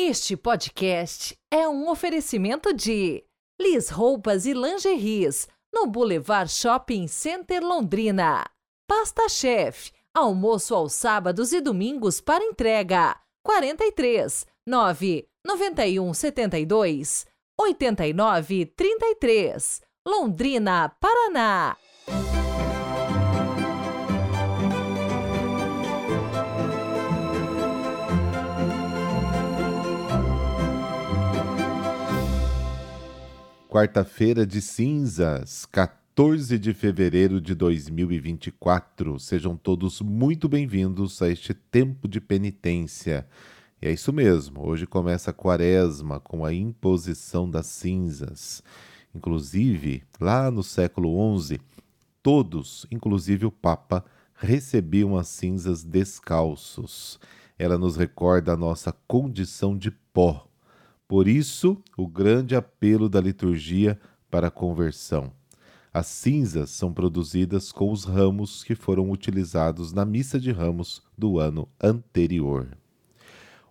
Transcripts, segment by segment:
Este podcast é um oferecimento de Lis Roupas e Lingeries, no Boulevard Shopping Center Londrina. Pasta Chef, almoço aos sábados e domingos para entrega. 43 9 91 72 89 33. Londrina, Paraná. Quarta-feira de cinzas, 14 de fevereiro de 2024. Sejam todos muito bem-vindos a este tempo de penitência. E é isso mesmo, hoje começa a quaresma com a imposição das cinzas. Inclusive, lá no século XI, todos, inclusive o Papa, recebiam as cinzas descalços. Ela nos recorda a nossa condição de pó, por isso, o grande apelo da liturgia para a conversão. As cinzas são produzidas com os ramos que foram utilizados na missa de ramos do ano anterior.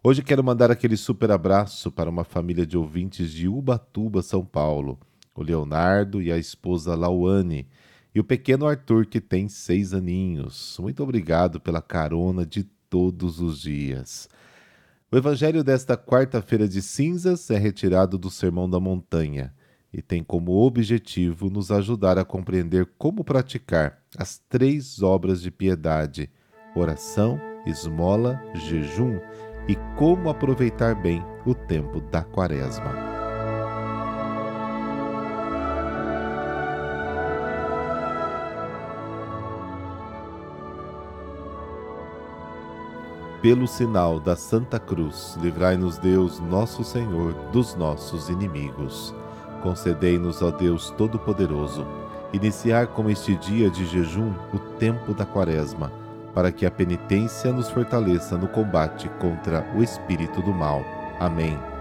Hoje quero mandar aquele super abraço para uma família de ouvintes de Ubatuba, São Paulo, o Leonardo e a esposa Lauane, e o pequeno Arthur, que tem seis aninhos. Muito obrigado pela carona de todos os dias. O evangelho desta quarta-feira de cinzas é retirado do Sermão da Montanha e tem como objetivo nos ajudar a compreender como praticar as três obras de piedade: oração, esmola, jejum e como aproveitar bem o tempo da quaresma. Pelo sinal da Santa Cruz, livrai-nos Deus, nosso Senhor, dos nossos inimigos. Concedei-nos, ó Deus Todo-Poderoso, iniciar com este dia de jejum o tempo da Quaresma, para que a penitência nos fortaleça no combate contra o espírito do mal. Amém.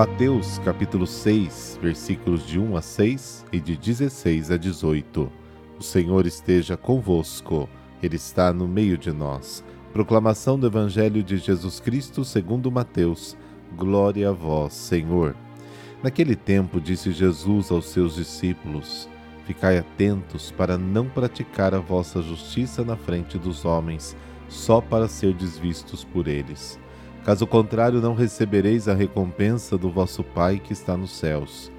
Mateus capítulo 6, versículos de 1 a 6 e de 16 a 18. O Senhor esteja convosco, Ele está no meio de nós. Proclamação do Evangelho de Jesus Cristo segundo Mateus. Glória a vós, Senhor. Naquele tempo disse Jesus aos seus discípulos: Ficai atentos para não praticar a vossa justiça na frente dos homens, só para ser vistos por eles Caso contrário, não recebereis a recompensa do vosso Pai que está nos céus.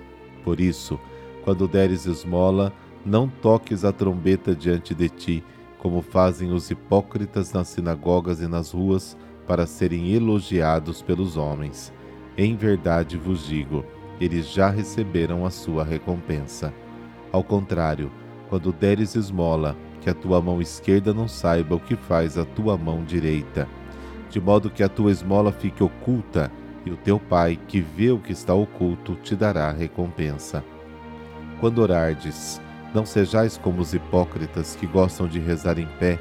Por isso, quando deres esmola, não toques a trombeta diante de ti, como fazem os hipócritas nas sinagogas e nas ruas, para serem elogiados pelos homens. Em verdade vos digo, eles já receberam a sua recompensa. Ao contrário, quando deres esmola, que a tua mão esquerda não saiba o que faz a tua mão direita de modo que a tua esmola fique oculta, e o teu Pai, que vê o que está oculto, te dará recompensa. Quando orardes, não sejais como os hipócritas que gostam de rezar em pé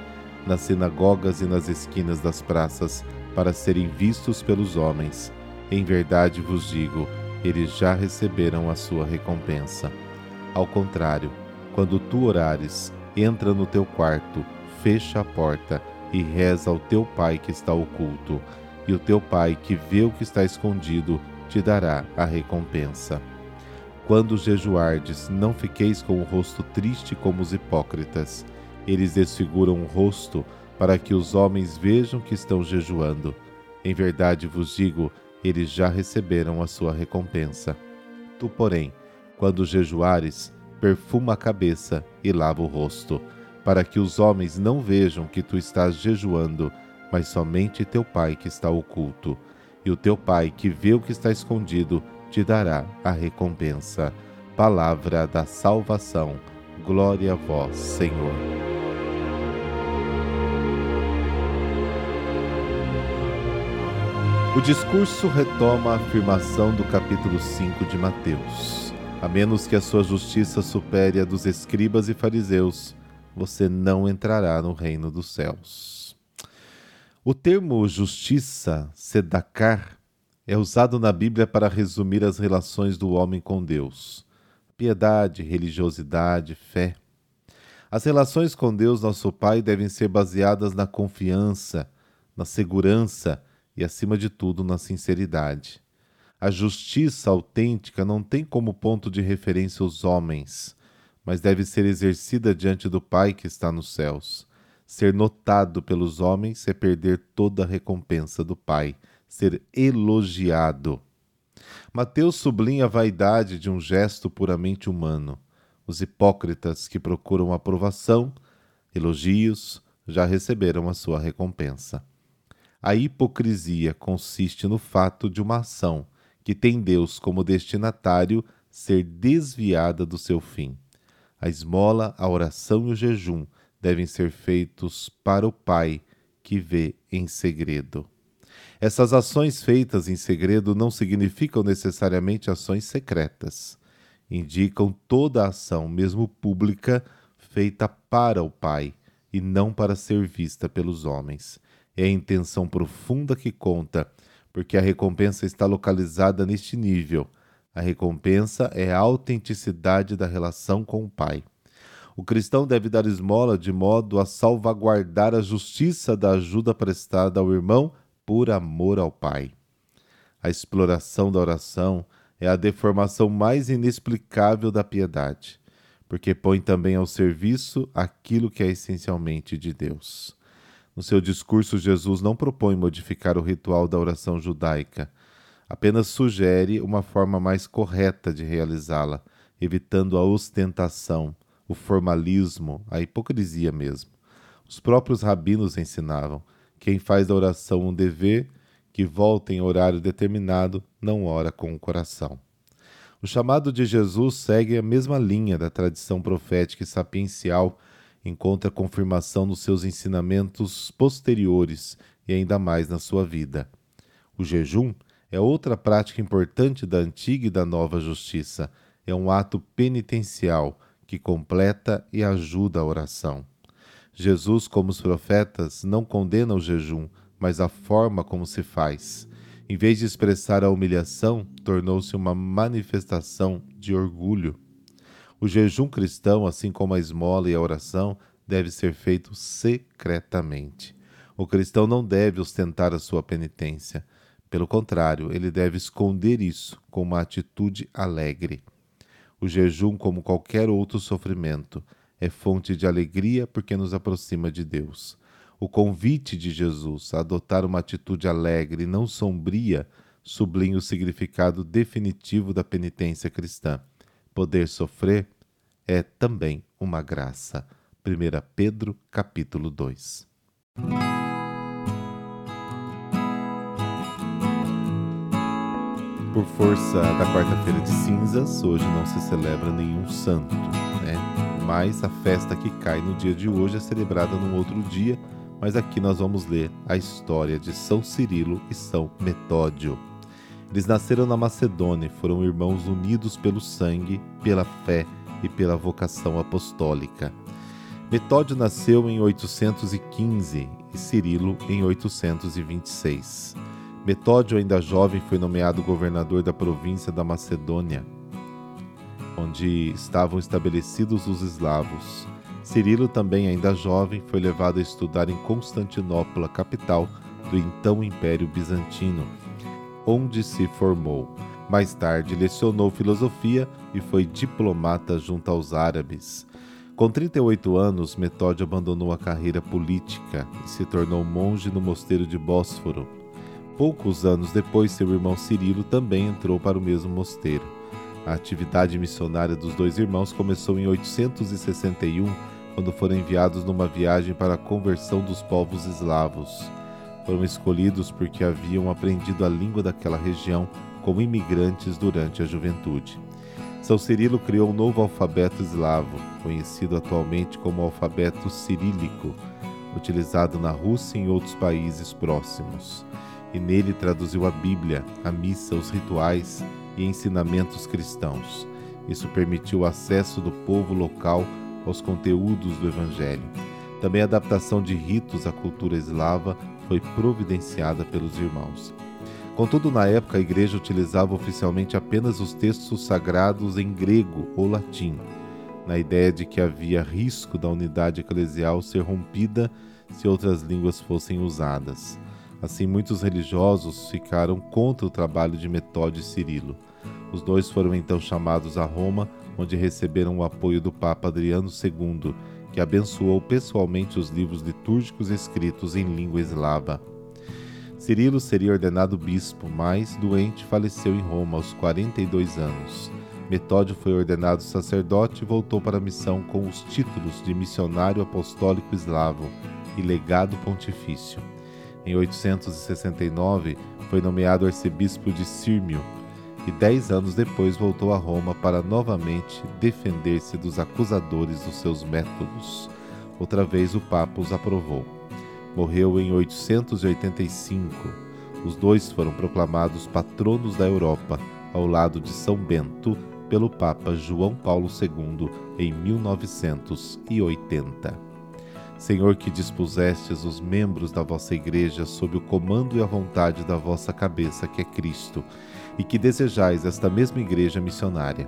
nas sinagogas e nas esquinas das praças, para serem vistos pelos homens. Em verdade vos digo, eles já receberam a sua recompensa. Ao contrário, quando tu orares, entra no teu quarto, fecha a porta e reza ao teu Pai que está oculto, e o teu Pai que vê o que está escondido te dará a recompensa. Quando jejuardes, não fiqueis com o rosto triste como os hipócritas. Eles desfiguram o rosto para que os homens vejam que estão jejuando. Em verdade vos digo, eles já receberam a sua recompensa. Tu, porém, quando jejuares, perfuma a cabeça e lava o rosto para que os homens não vejam que tu estás jejuando, mas somente teu Pai que está oculto. E o teu Pai que vê o que está escondido te dará a recompensa. Palavra da salvação. Glória a vós, Senhor. O discurso retoma a afirmação do capítulo 5 de Mateus. A menos que a sua justiça supere a dos escribas e fariseus, você não entrará no reino dos céus. O termo justiça, sedakar, é usado na Bíblia para resumir as relações do homem com Deus. Piedade, religiosidade, fé. As relações com Deus, nosso Pai, devem ser baseadas na confiança, na segurança e, acima de tudo, na sinceridade. A justiça autêntica não tem como ponto de referência os homens, mas deve ser exercida diante do Pai que está nos céus. Ser notado pelos homens é perder toda a recompensa do Pai, ser elogiado. Mateus sublinha a vaidade de um gesto puramente humano. Os hipócritas que procuram aprovação, elogios, já receberam a sua recompensa. A hipocrisia consiste no fato de uma ação que tem Deus como destinatário ser desviada do seu fim. A esmola, a oração e o jejum devem ser feitos para o Pai que vê em segredo. Essas ações feitas em segredo não significam necessariamente ações secretas indicam toda ação, mesmo pública, feita para o Pai e não para ser vista pelos homens. É a intenção profunda que conta, porque a recompensa está localizada neste nível. A recompensa é a autenticidade da relação com o Pai. O cristão deve dar esmola de modo a salvaguardar a justiça da ajuda prestada ao irmão por amor ao Pai. A exploração da oração, é a deformação mais inexplicável da piedade, porque põe também ao serviço aquilo que é essencialmente de Deus. No seu discurso, Jesus não propõe modificar o ritual da oração judaica, apenas sugere uma forma mais correta de realizá-la, evitando a ostentação, o formalismo, a hipocrisia mesmo. Os próprios rabinos ensinavam: quem faz da oração um dever que volta em horário determinado, não ora com o coração. O chamado de Jesus segue a mesma linha da tradição profética e sapiencial, encontra confirmação nos seus ensinamentos posteriores e ainda mais na sua vida. O jejum é outra prática importante da antiga e da nova justiça. É um ato penitencial que completa e ajuda a oração. Jesus, como os profetas, não condena o jejum, mas a forma como se faz. Em vez de expressar a humilhação, tornou-se uma manifestação de orgulho. O jejum cristão, assim como a esmola e a oração, deve ser feito secretamente. O cristão não deve ostentar a sua penitência. Pelo contrário, ele deve esconder isso com uma atitude alegre. O jejum, como qualquer outro sofrimento, é fonte de alegria porque nos aproxima de Deus. O convite de Jesus a adotar uma atitude alegre e não sombria sublinha o significado definitivo da penitência cristã. Poder sofrer é também uma graça. 1 Pedro, capítulo 2. Por força da quarta-feira de cinzas, hoje não se celebra nenhum santo, né? Mas a festa que cai no dia de hoje é celebrada num outro dia mas aqui nós vamos ler a história de São Cirilo e São Metódio. Eles nasceram na Macedônia e foram irmãos unidos pelo sangue, pela fé e pela vocação apostólica. Metódio nasceu em 815 e Cirilo em 826. Metódio, ainda jovem, foi nomeado governador da província da Macedônia, onde estavam estabelecidos os eslavos. Cirilo, também ainda jovem, foi levado a estudar em Constantinopla, capital do então Império Bizantino, onde se formou. Mais tarde, lecionou filosofia e foi diplomata junto aos árabes. Com 38 anos, Metódio abandonou a carreira política e se tornou monge no mosteiro de Bósforo. Poucos anos depois, seu irmão Cirilo também entrou para o mesmo mosteiro. A atividade missionária dos dois irmãos começou em 861 quando foram enviados numa viagem para a conversão dos povos eslavos. Foram escolhidos porque haviam aprendido a língua daquela região como imigrantes durante a juventude. São Cirilo criou um novo alfabeto eslavo, conhecido atualmente como alfabeto cirílico, utilizado na Rússia e em outros países próximos. E nele traduziu a Bíblia, a missa, os rituais e ensinamentos cristãos. Isso permitiu o acesso do povo local aos conteúdos do Evangelho. Também a adaptação de ritos à cultura eslava foi providenciada pelos irmãos. Contudo, na época, a igreja utilizava oficialmente apenas os textos sagrados em grego ou latim. na ideia de que havia risco da unidade eclesial ser rompida se outras línguas fossem usadas. Assim, muitos religiosos ficaram contra o trabalho de Metódio e Cirilo. Os dois foram então chamados a Roma, onde receberam o apoio do Papa Adriano II, que abençoou pessoalmente os livros litúrgicos escritos em língua eslava. Cirilo seria ordenado bispo, mas, doente, faleceu em Roma aos 42 anos. Metódio foi ordenado sacerdote e voltou para a missão com os títulos de missionário apostólico eslavo e legado pontifício. Em 869, foi nomeado arcebispo de Sírmio e dez anos depois voltou a Roma para novamente defender-se dos acusadores dos seus métodos. Outra vez o Papa os aprovou. Morreu em 885. Os dois foram proclamados patronos da Europa, ao lado de São Bento, pelo Papa João Paulo II em 1980. Senhor, que dispusestes os membros da vossa Igreja sob o comando e a vontade da vossa cabeça, que é Cristo, e que desejais esta mesma Igreja missionária.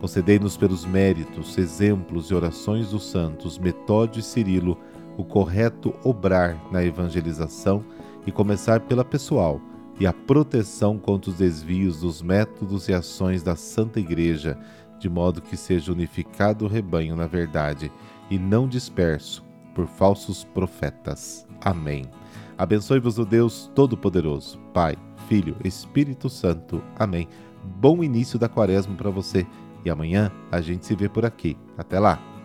Concedei-nos pelos méritos, exemplos e orações dos santos Metódio e Cirilo o correto obrar na evangelização e começar pela pessoal e a proteção contra os desvios dos métodos e ações da Santa Igreja, de modo que seja unificado o rebanho na verdade e não disperso por falsos profetas. Amém. Abençoe-vos o Deus Todo-Poderoso, Pai, Filho, Espírito Santo. Amém. Bom início da quaresma para você e amanhã a gente se vê por aqui. Até lá.